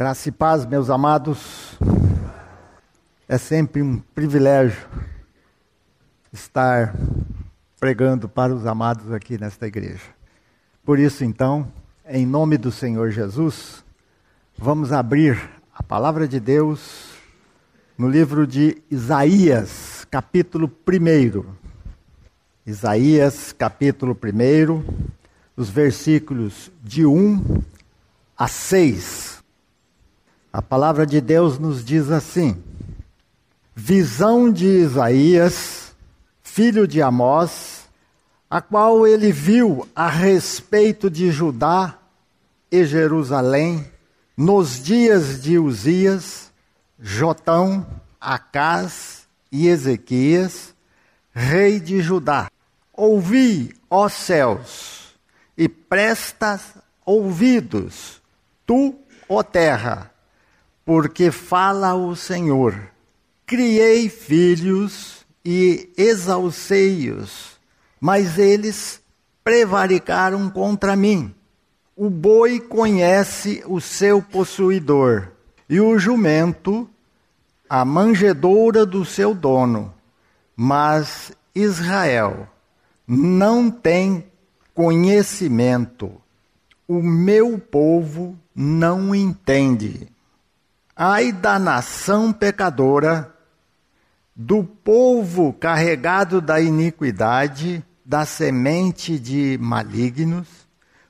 Graça e paz, meus amados. É sempre um privilégio estar pregando para os amados aqui nesta igreja. Por isso, então, em nome do Senhor Jesus, vamos abrir a palavra de Deus no livro de Isaías, capítulo 1. Isaías, capítulo 1, os versículos de 1 a 6. A palavra de Deus nos diz assim: Visão de Isaías, filho de Amós, a qual ele viu a respeito de Judá e Jerusalém, nos dias de Uzias, Jotão, Acás e Ezequias, rei de Judá. Ouvi, ó céus, e presta ouvidos, tu, ó terra, porque fala o Senhor: Criei filhos e exalcei-os, mas eles prevaricaram contra mim. O boi conhece o seu possuidor, e o jumento a manjedoura do seu dono. Mas Israel não tem conhecimento. O meu povo não entende. Ai da nação pecadora, do povo carregado da iniquidade, da semente de malignos,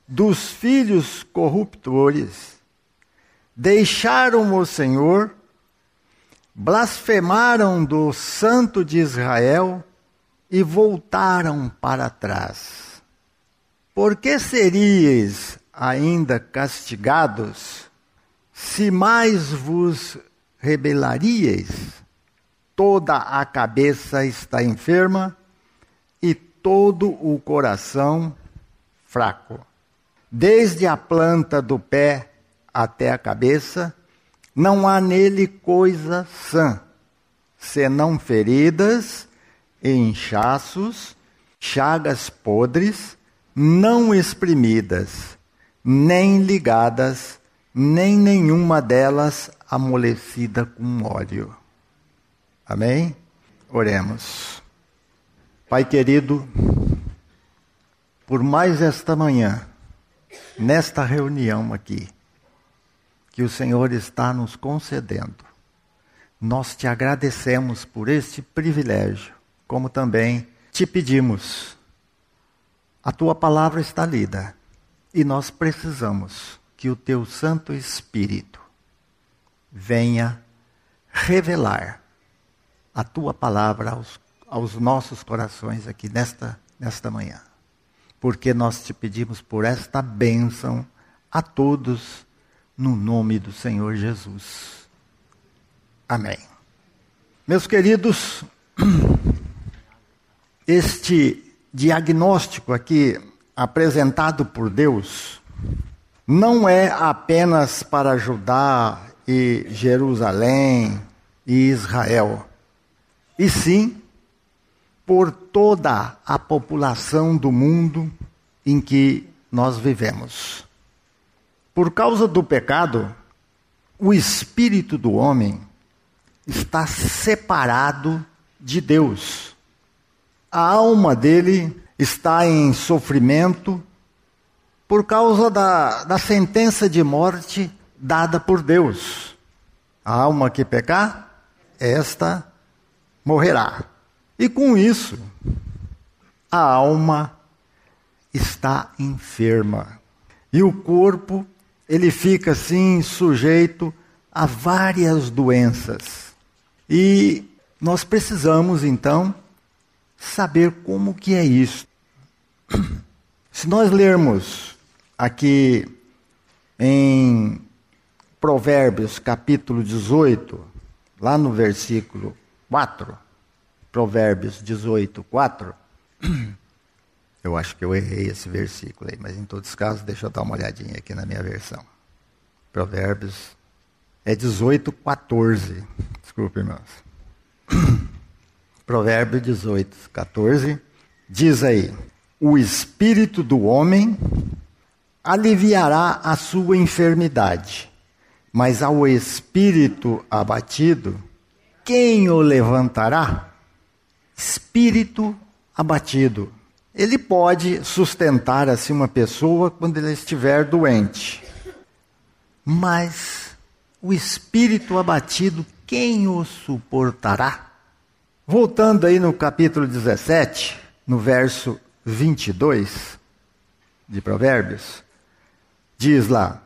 dos filhos corruptores. Deixaram o Senhor, blasfemaram do Santo de Israel e voltaram para trás. Por que seríeis ainda castigados? Se mais vos rebelaríeis, toda a cabeça está enferma e todo o coração fraco. Desde a planta do pé até a cabeça, não há nele coisa sã, senão feridas inchaços, chagas podres, não exprimidas, nem ligadas nem nenhuma delas amolecida com óleo. Amém? Oremos. Pai querido, por mais esta manhã, nesta reunião aqui, que o Senhor está nos concedendo, nós te agradecemos por este privilégio, como também te pedimos. A tua palavra está lida e nós precisamos que o teu Santo Espírito venha revelar a tua palavra aos, aos nossos corações aqui nesta, nesta manhã. Porque nós te pedimos por esta bênção a todos, no nome do Senhor Jesus. Amém. Meus queridos, este diagnóstico aqui apresentado por Deus não é apenas para Judá e Jerusalém e Israel, e sim por toda a população do mundo em que nós vivemos. Por causa do pecado, o espírito do homem está separado de Deus. A alma dele está em sofrimento por causa da, da sentença de morte dada por Deus. A alma que pecar, esta morrerá. E com isso, a alma está enferma. E o corpo, ele fica assim sujeito a várias doenças. E nós precisamos então saber como que é isso. Se nós lermos aqui em Provérbios capítulo 18, lá no versículo 4, Provérbios 18, 4. Eu acho que eu errei esse versículo aí, mas em todos os casos, deixa eu dar uma olhadinha aqui na minha versão. Provérbios é 18, 14. Desculpe, irmãos. Provérbio 18, 14. Diz aí: O espírito do homem aliviará a sua enfermidade, Mas ao espírito abatido, quem o levantará? Espírito abatido. Ele pode sustentar assim uma pessoa quando ele estiver doente. Mas o espírito abatido, quem o suportará? Voltando aí no capítulo 17, no verso 22 de Provérbios, diz lá: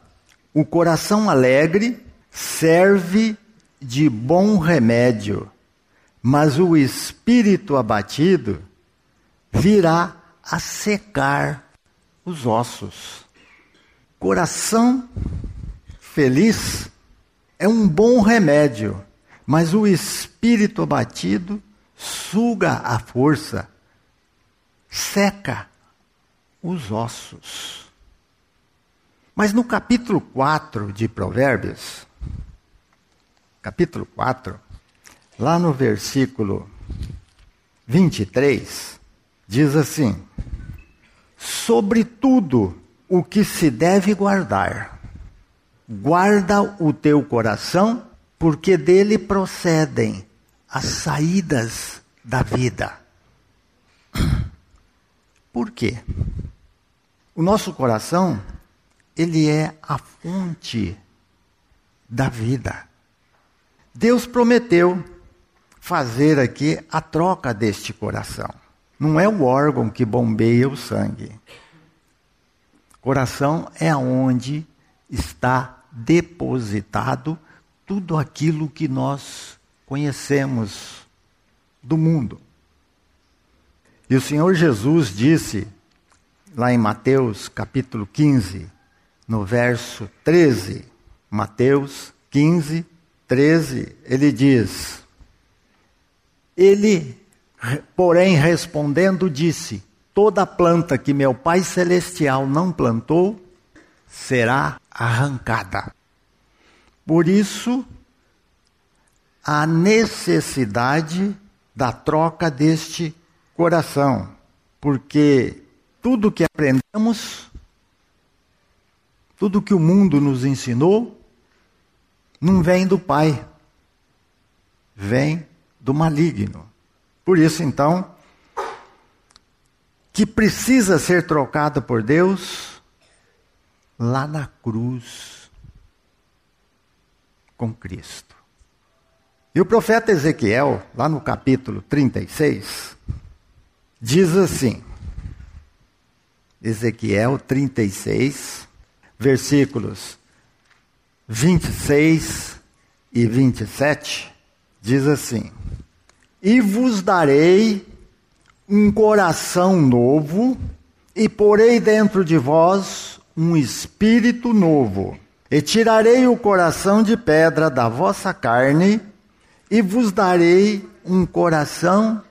O coração alegre serve de bom remédio, mas o espírito abatido virá a secar os ossos. Coração feliz é um bom remédio, mas o espírito abatido suga a força, seca os ossos. Mas no capítulo 4 de Provérbios, capítulo 4, lá no versículo 23, diz assim: Sobre tudo o que se deve guardar, guarda o teu coração, porque dele procedem as saídas da vida. Por quê? O nosso coração, ele é a fonte da vida. Deus prometeu fazer aqui a troca deste coração. Não é o órgão que bombeia o sangue. Coração é onde está depositado tudo aquilo que nós conhecemos do mundo. E o Senhor Jesus disse, lá em Mateus capítulo 15, no verso 13, Mateus 15, 13, ele diz: Ele Porém, respondendo, disse: Toda planta que meu Pai Celestial não plantou será arrancada. Por isso, a necessidade da troca deste coração, porque tudo que aprendemos, tudo que o mundo nos ensinou, não vem do Pai, vem do maligno. Por isso, então, que precisa ser trocado por Deus lá na cruz com Cristo. E o profeta Ezequiel, lá no capítulo 36, diz assim: Ezequiel 36, versículos 26 e 27, diz assim: e vos darei um coração novo, e porei dentro de vós um espírito novo. E tirarei o coração de pedra da vossa carne, e vos darei um coração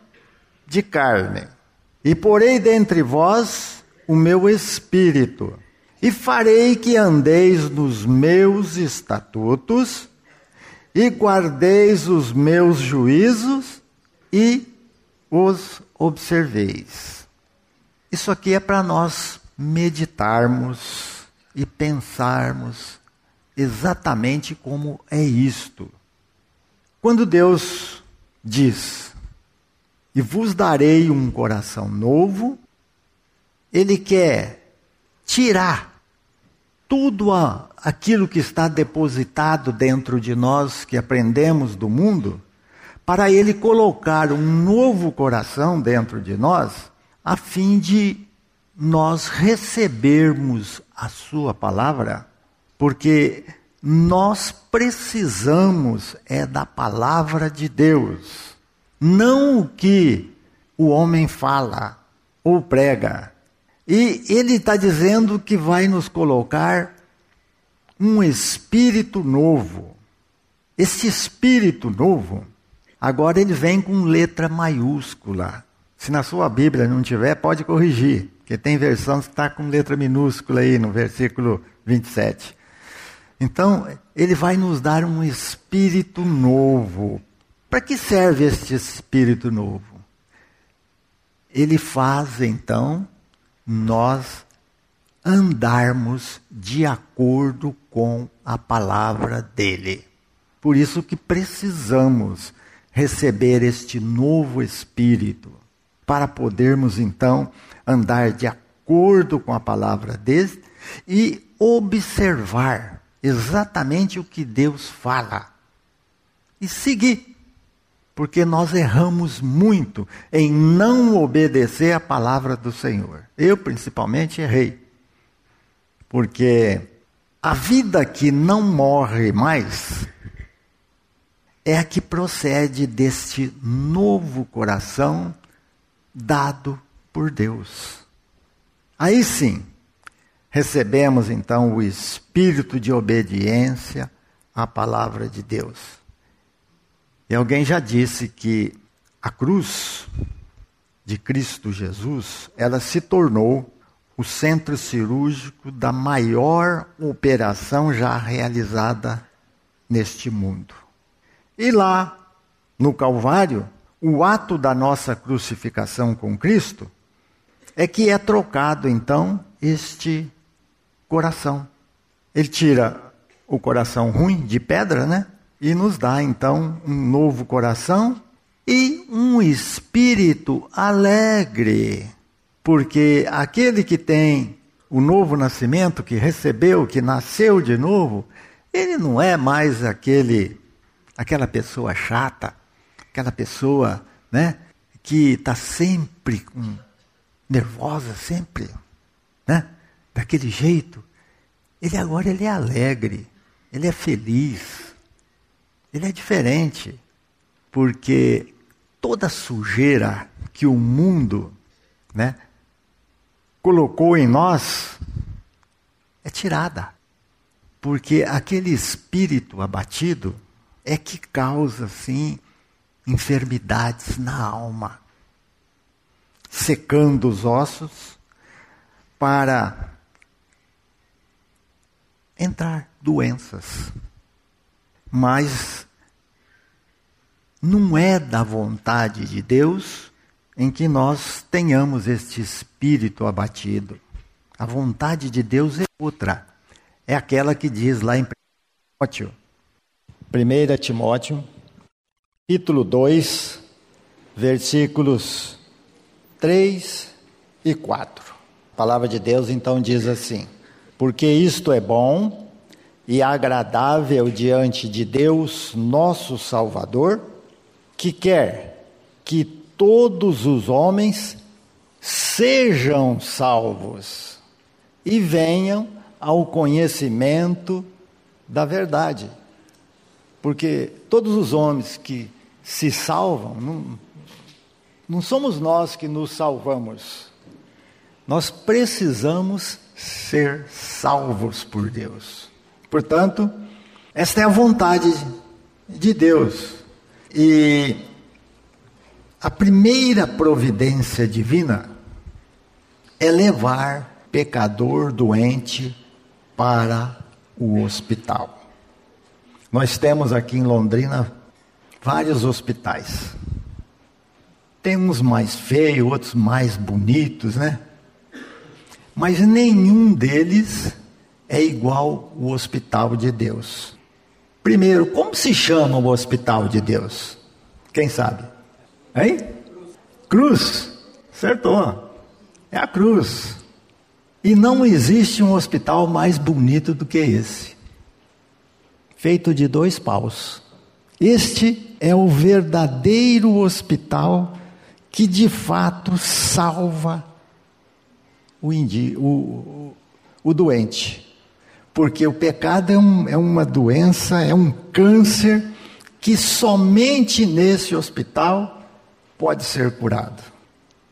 de carne. E porei dentre vós o meu espírito, e farei que andeis nos meus estatutos, e guardeis os meus juízos, e os observeis. Isso aqui é para nós meditarmos e pensarmos exatamente como é isto. Quando Deus diz: E vos darei um coração novo, Ele quer tirar tudo a, aquilo que está depositado dentro de nós, que aprendemos do mundo, para Ele colocar um novo coração dentro de nós, a fim de nós recebermos a Sua palavra, porque nós precisamos é da palavra de Deus, não o que o homem fala ou prega. E ele está dizendo que vai nos colocar um espírito novo. Esse espírito novo Agora ele vem com letra maiúscula. Se na sua Bíblia não tiver, pode corrigir, porque tem versão que está com letra minúscula aí no versículo 27. Então, ele vai nos dar um espírito novo. Para que serve este espírito novo? Ele faz então nós andarmos de acordo com a palavra dele. Por isso que precisamos receber este novo espírito para podermos então andar de acordo com a palavra dele e observar exatamente o que Deus fala e seguir. Porque nós erramos muito em não obedecer a palavra do Senhor. Eu, principalmente, errei. Porque a vida que não morre mais é a que procede deste novo coração dado por Deus. Aí sim, recebemos então o espírito de obediência à palavra de Deus. E alguém já disse que a cruz de Cristo Jesus, ela se tornou o centro cirúrgico da maior operação já realizada neste mundo. E lá, no Calvário, o ato da nossa crucificação com Cristo é que é trocado então este coração. Ele tira o coração ruim de pedra, né? E nos dá então um novo coração e um espírito alegre. Porque aquele que tem o novo nascimento, que recebeu, que nasceu de novo, ele não é mais aquele aquela pessoa chata, aquela pessoa, né, que está sempre nervosa, sempre, né? daquele jeito, ele agora ele é alegre, ele é feliz, ele é diferente, porque toda sujeira que o mundo, né, colocou em nós é tirada. Porque aquele espírito abatido é que causa, sim, enfermidades na alma, secando os ossos para entrar doenças. Mas não é da vontade de Deus em que nós tenhamos este espírito abatido. A vontade de Deus é outra. É aquela que diz lá em Timóteo, 1 Timóteo, capítulo 2, versículos 3 e 4. A palavra de Deus então diz assim: porque isto é bom e agradável diante de Deus, nosso Salvador, que quer que todos os homens sejam salvos e venham ao conhecimento da verdade. Porque todos os homens que se salvam, não, não somos nós que nos salvamos. Nós precisamos ser salvos por Deus. Portanto, esta é a vontade de Deus. E a primeira providência divina é levar pecador doente para o hospital. Nós temos aqui em Londrina vários hospitais. Tem uns mais feios, outros mais bonitos, né? Mas nenhum deles é igual o hospital de Deus. Primeiro, como se chama o hospital de Deus? Quem sabe? Hein? Cruz. Acertou. É a cruz. E não existe um hospital mais bonito do que esse. Feito de dois paus. Este é o verdadeiro hospital que de fato salva o, indi, o, o, o doente. Porque o pecado é, um, é uma doença, é um câncer que somente nesse hospital pode ser curado.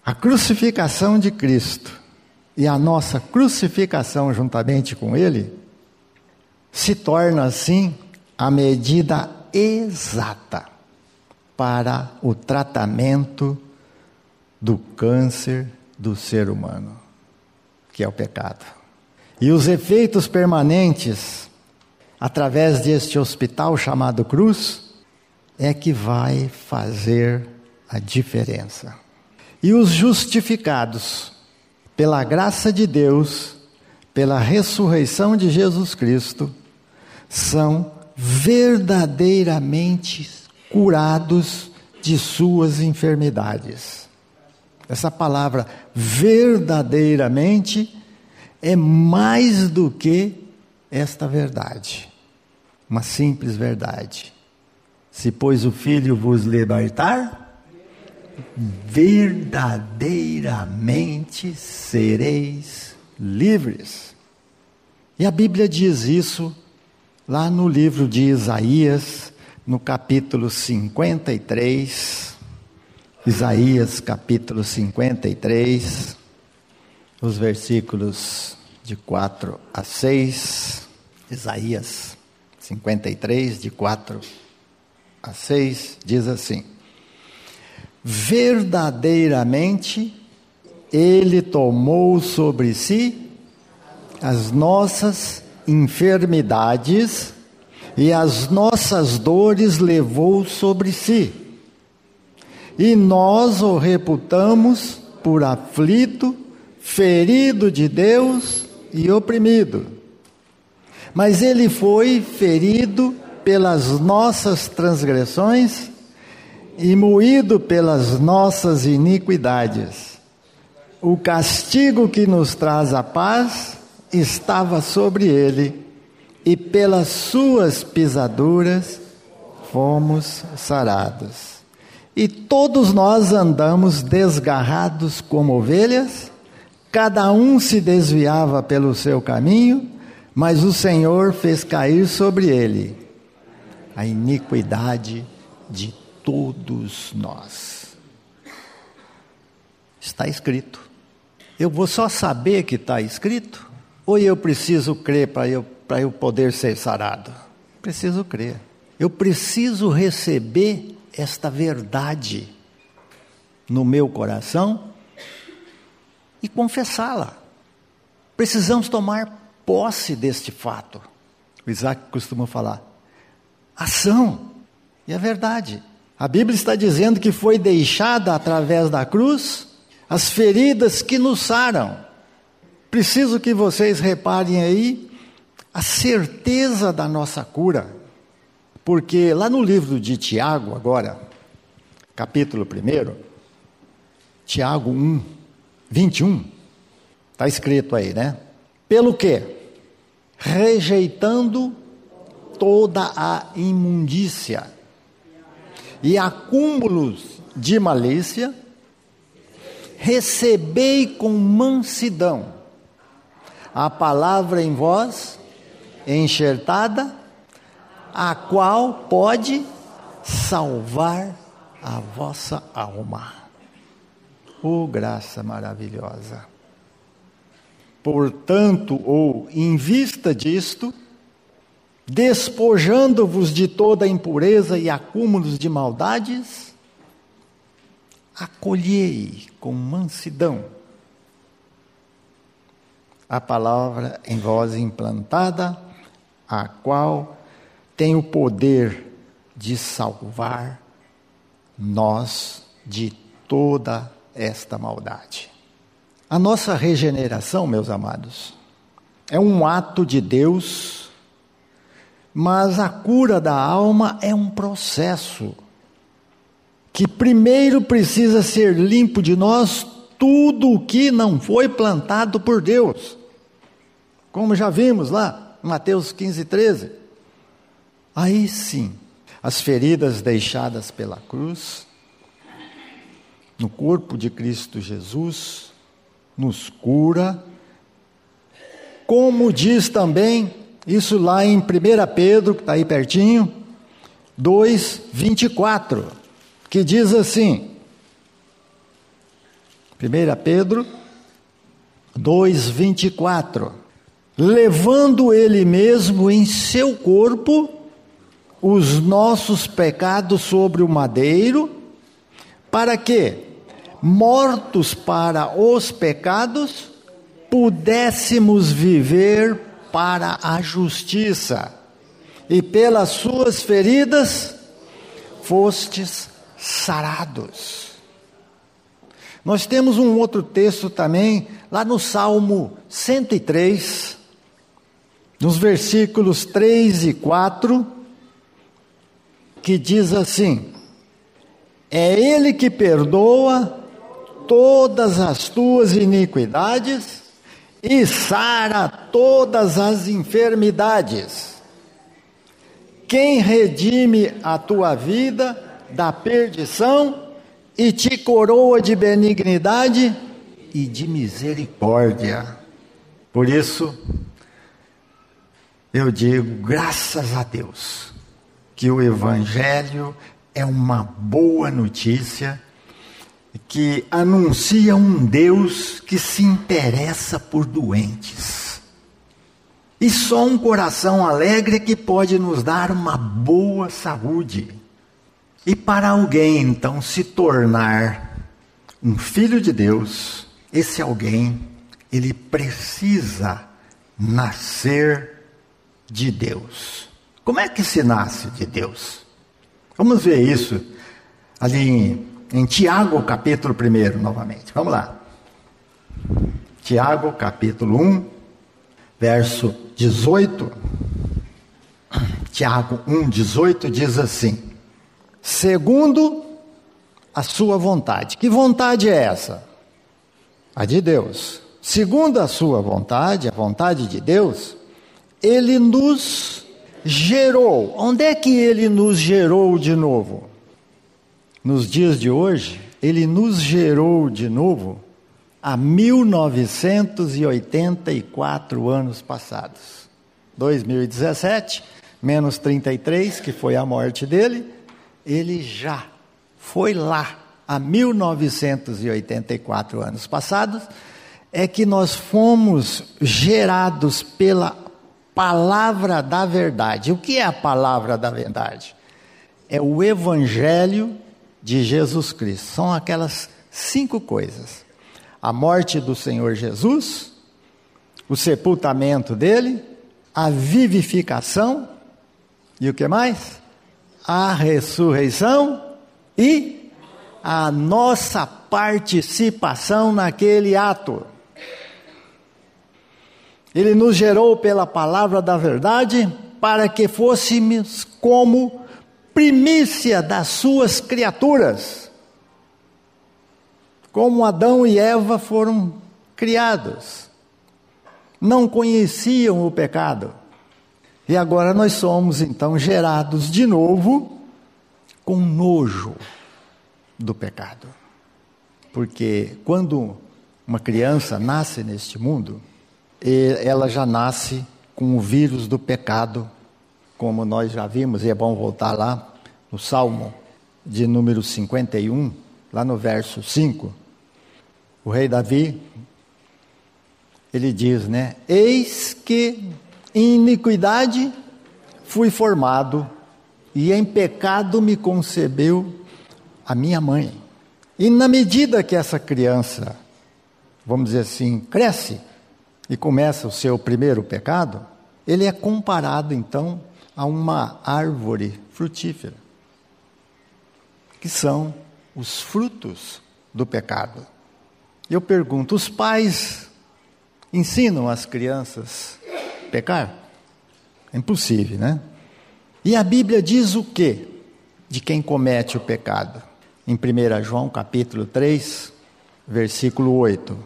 A crucificação de Cristo e a nossa crucificação juntamente com Ele se torna assim a medida exata para o tratamento do câncer do ser humano que é o pecado. E os efeitos permanentes, através deste hospital chamado cruz, é que vai fazer a diferença. E os justificados, pela graça de Deus, pela ressurreição de Jesus Cristo, são verdadeiramente curados de suas enfermidades. Essa palavra verdadeiramente é mais do que esta verdade, uma simples verdade. Se, pois, o Filho vos libertar, verdadeiramente sereis livres. E a Bíblia diz isso lá no livro de Isaías, no capítulo 53. Isaías, capítulo 53, os versículos de 4 a 6. Isaías 53, de 4 a 6, diz assim: Verdadeiramente Ele tomou sobre si as nossas enfermidades e as nossas dores levou sobre si. E nós o reputamos por aflito, ferido de Deus e oprimido. Mas ele foi ferido pelas nossas transgressões e moído pelas nossas iniquidades. O castigo que nos traz a paz estava sobre ele, e pelas suas pisaduras fomos sarados. E todos nós andamos desgarrados como ovelhas, cada um se desviava pelo seu caminho, mas o Senhor fez cair sobre ele a iniquidade de todos nós. Está escrito. Eu vou só saber que está escrito? Ou eu preciso crer para eu, eu poder ser sarado? Preciso crer. Eu preciso receber esta verdade no meu coração e confessá-la. Precisamos tomar posse deste fato. O Isaac costuma falar: ação. E é verdade. A Bíblia está dizendo que foi deixada através da cruz as feridas que nos saram. Preciso que vocês reparem aí a certeza da nossa cura. Porque lá no livro de Tiago, agora, capítulo 1, Tiago 1, 21, está escrito aí, né? Pelo que? Rejeitando toda a imundícia e acúmulos de malícia, recebei com mansidão a palavra em vós, enxertada, a qual pode salvar a vossa alma. Oh, graça maravilhosa! Portanto, ou em vista disto, despojando-vos de toda impureza e acúmulos de maldades, acolhei com mansidão a palavra em vós implantada, a qual tem o poder de salvar nós de toda esta maldade. A nossa regeneração, meus amados, é um ato de Deus mas a cura da alma é um processo que primeiro precisa ser limpo de nós tudo o que não foi plantado por Deus. Como já vimos lá, Mateus 15, 13. Aí sim, as feridas deixadas pela cruz, no corpo de Cristo Jesus, nos cura, como diz também isso lá em 1 Pedro, que está aí pertinho, 2, 24, que diz assim: 1 Pedro 2, 24. Levando ele mesmo em seu corpo os nossos pecados sobre o madeiro, para que, mortos para os pecados, pudéssemos viver para a justiça, e pelas suas feridas fostes sarados. Nós temos um outro texto também, lá no Salmo 103, nos versículos 3 e 4, que diz assim: É Ele que perdoa todas as tuas iniquidades e sara todas as enfermidades. Quem redime a tua vida da perdição e te coroa de benignidade e de misericórdia. Por isso, eu digo, graças a Deus, que o Evangelho é uma boa notícia que anuncia um Deus que se interessa por doentes. E só um coração alegre que pode nos dar uma boa saúde. E para alguém então se tornar um filho de Deus, esse alguém, ele precisa nascer de Deus. Como é que se nasce de Deus? Vamos ver isso ali em, em Tiago, capítulo 1, novamente. Vamos lá. Tiago, capítulo 1, verso 18. Tiago 1, 18 diz assim: segundo a sua vontade. Que vontade é essa? A de Deus. Segundo a sua vontade, a vontade de Deus, ele nos gerou. Onde é que ele nos gerou de novo? Nos dias de hoje, ele nos gerou de novo há 1984 anos passados. 2017, menos 33, que foi a morte dele, ele já foi lá há 1984 anos passados, é que nós fomos gerados pela palavra da verdade. O que é a palavra da verdade? É o evangelho de Jesus Cristo. São aquelas cinco coisas: a morte do Senhor Jesus, o sepultamento dele, a vivificação e o que mais? a ressurreição e a nossa participação naquele ato. Ele nos gerou pela palavra da verdade para que fôssemos como primícia das suas criaturas. Como Adão e Eva foram criados. Não conheciam o pecado e agora nós somos então gerados de novo com nojo do pecado. Porque quando uma criança nasce neste mundo, ela já nasce com o vírus do pecado, como nós já vimos, e é bom voltar lá no Salmo de número 51, lá no verso 5. O rei Davi, ele diz, né? Eis que em iniquidade fui formado, e em pecado me concebeu a minha mãe. E na medida que essa criança, vamos dizer assim, cresce e começa o seu primeiro pecado, ele é comparado então a uma árvore frutífera, que são os frutos do pecado. Eu pergunto: os pais ensinam as crianças pecar? É impossível, né? E a Bíblia diz o quê? De quem comete o pecado? Em 1 João capítulo 3, versículo 8.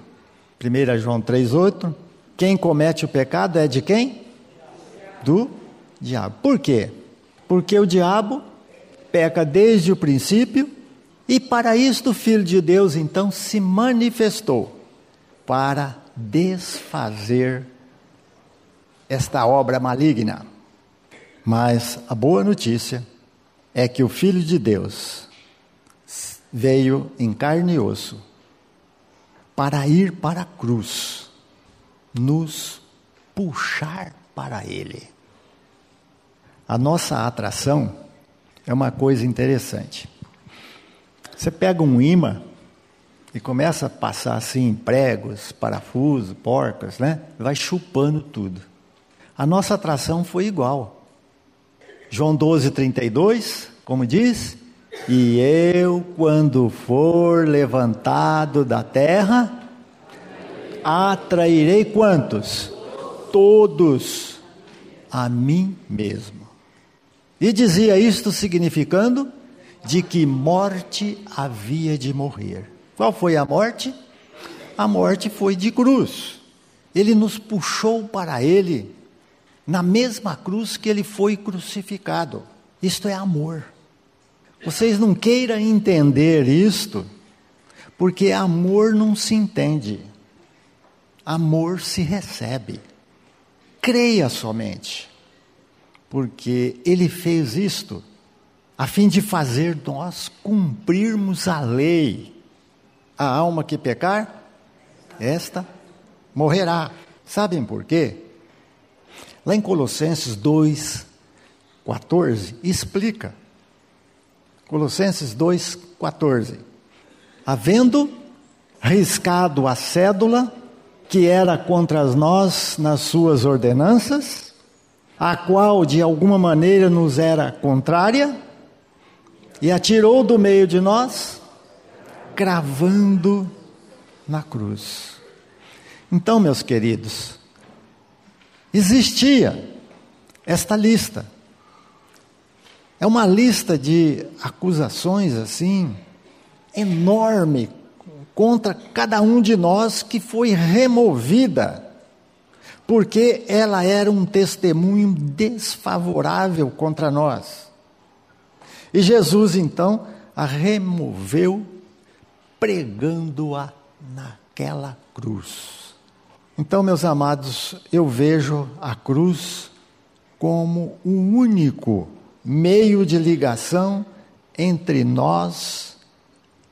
1 João 3, 8. Quem comete o pecado é de quem? Do diabo. Por quê? Porque o diabo peca desde o princípio e para isto o Filho de Deus então se manifestou para desfazer esta obra maligna. Mas a boa notícia é que o Filho de Deus veio em carne e osso para ir para a cruz, nos puxar para Ele. A nossa atração é uma coisa interessante. Você pega um imã e começa a passar assim pregos, parafusos, porcas, né? Vai chupando tudo. A nossa atração foi igual. João 12, 32, como diz? E eu, quando for levantado da terra, atrairei quantos? Todos a mim mesmo. E dizia isto significando de que morte havia de morrer. Qual foi a morte? A morte foi de cruz. Ele nos puxou para ele na mesma cruz que ele foi crucificado. Isto é amor. Vocês não queiram entender isto, porque amor não se entende. Amor se recebe. Creia somente, porque ele fez isto a fim de fazer nós cumprirmos a lei. A alma que pecar, esta morrerá. Sabem por quê? Lá em Colossenses 2, 14, explica. Colossenses 2, 14. Havendo riscado a cédula que era contra nós nas suas ordenanças, a qual de alguma maneira nos era contrária, e atirou do meio de nós, cravando na cruz. Então, meus queridos, existia esta lista. É uma lista de acusações assim, enorme, contra cada um de nós que foi removida, porque ela era um testemunho desfavorável contra nós. E Jesus então a removeu, pregando-a naquela cruz. Então, meus amados, eu vejo a cruz como o um único meio de ligação entre nós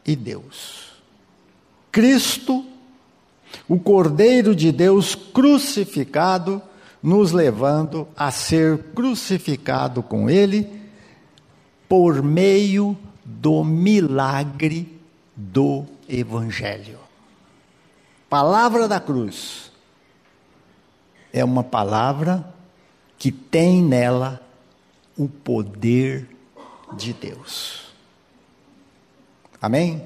e Deus. Cristo, o Cordeiro de Deus crucificado, nos levando a ser crucificado com Ele por meio do milagre do Evangelho. Palavra da cruz é uma palavra que tem nela o poder de Deus. Amém?